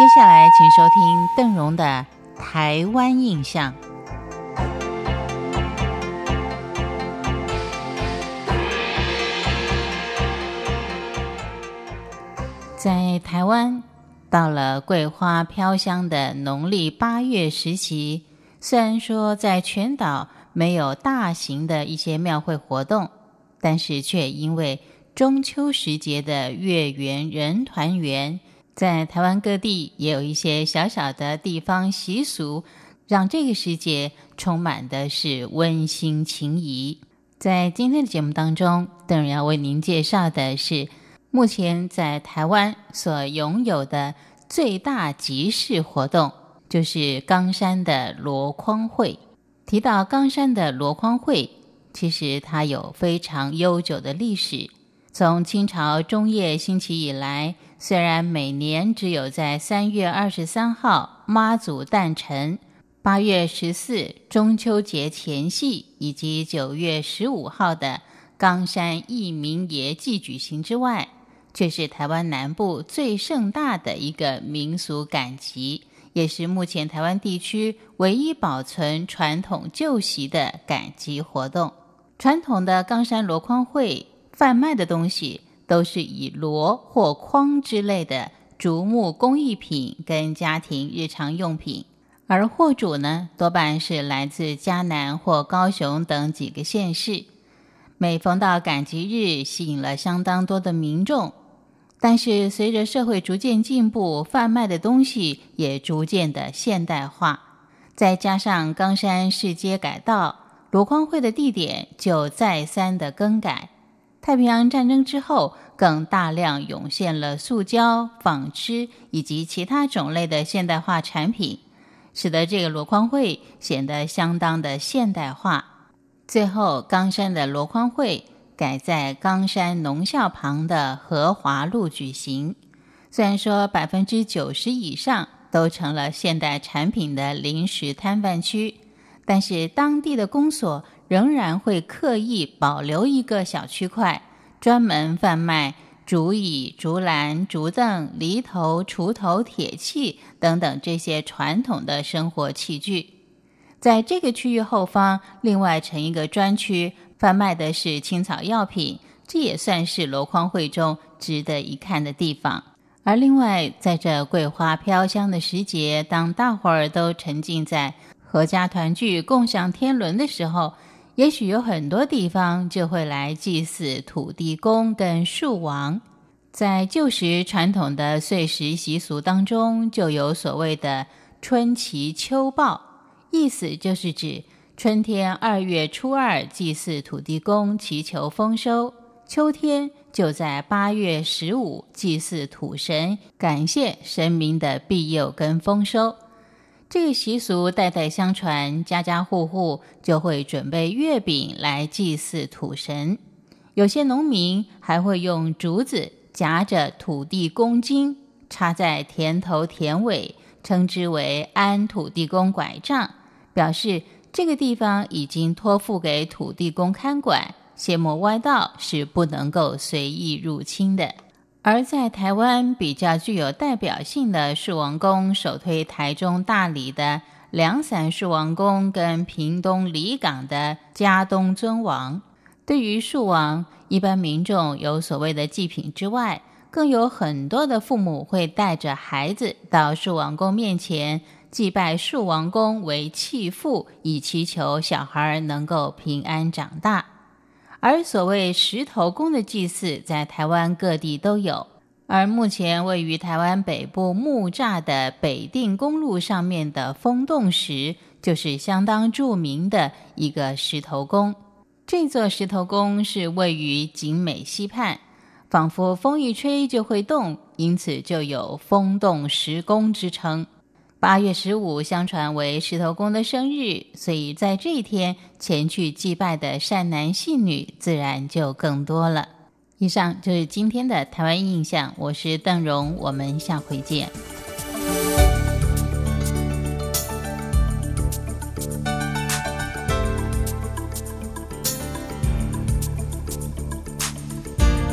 接下来，请收听邓荣的《台湾印象》。在台湾，到了桂花飘香的农历八月时期，虽然说在全岛没有大型的一些庙会活动，但是却因为中秋时节的月圆人团圆。在台湾各地也有一些小小的地方习俗，让这个世界充满的是温馨情谊。在今天的节目当中，邓荣要为您介绍的是目前在台湾所拥有的最大集市活动，就是冈山的箩筐会。提到冈山的箩筐会，其实它有非常悠久的历史，从清朝中叶兴起以来。虽然每年只有在三月二十三号妈祖诞辰、八月十四中秋节前夕以及九月十五号的冈山义民爷祭举行之外，却是台湾南部最盛大的一个民俗赶集，也是目前台湾地区唯一保存传统旧习的赶集活动。传统的冈山箩筐会贩卖的东西。都是以箩或筐之类的竹木工艺品跟家庭日常用品，而货主呢多半是来自嘉南或高雄等几个县市。每逢到赶集日，吸引了相当多的民众。但是随着社会逐渐进步，贩卖的东西也逐渐的现代化，再加上冈山市街改道，箩筐会的地点就再三的更改。太平洋战争之后，更大量涌现了塑胶、纺织以及其他种类的现代化产品，使得这个箩筐会显得相当的现代化。最后，冈山的箩筐会改在冈山农校旁的和华路举行。虽然说百分之九十以上都成了现代产品的临时摊贩区，但是当地的公所。仍然会刻意保留一个小区块，专门贩卖竹椅、竹篮、竹凳、犁头、锄头、铁器等等这些传统的生活器具。在这个区域后方，另外成一个专区，贩卖的是青草药品，这也算是箩筐会中值得一看的地方。而另外，在这桂花飘香的时节，当大伙儿都沉浸在阖家团聚、共享天伦的时候，也许有很多地方就会来祭祀土地公跟树王，在旧时传统的岁时习俗当中，就有所谓的春祈秋报，意思就是指春天二月初二祭祀土地公，祈求丰收；秋天就在八月十五祭祀土神，感谢神明的庇佑跟丰收。这个习俗代代相传，家家户户就会准备月饼来祭祀土神。有些农民还会用竹子夹着土地公金，插在田头田尾，称之为安土地公拐杖，表示这个地方已经托付给土地公看管，邪魔歪道是不能够随意入侵的。而在台湾比较具有代表性的树王宫，首推台中大理的凉伞树王宫，跟屏东离港的嘉东尊王。对于树王，一般民众有所谓的祭品之外，更有很多的父母会带着孩子到树王宫面前祭拜树王公为弃父，以祈求小孩能够平安长大。而所谓石头公的祭祀，在台湾各地都有。而目前位于台湾北部木栅的北定公路上面的风洞石，就是相当著名的一个石头公。这座石头公是位于景美溪畔，仿佛风一吹就会动，因此就有风洞石公之称。八月十五，相传为石头公的生日，所以在这一天前去祭拜的善男信女自然就更多了。以上就是今天的台湾印象，我是邓荣，我们下回见。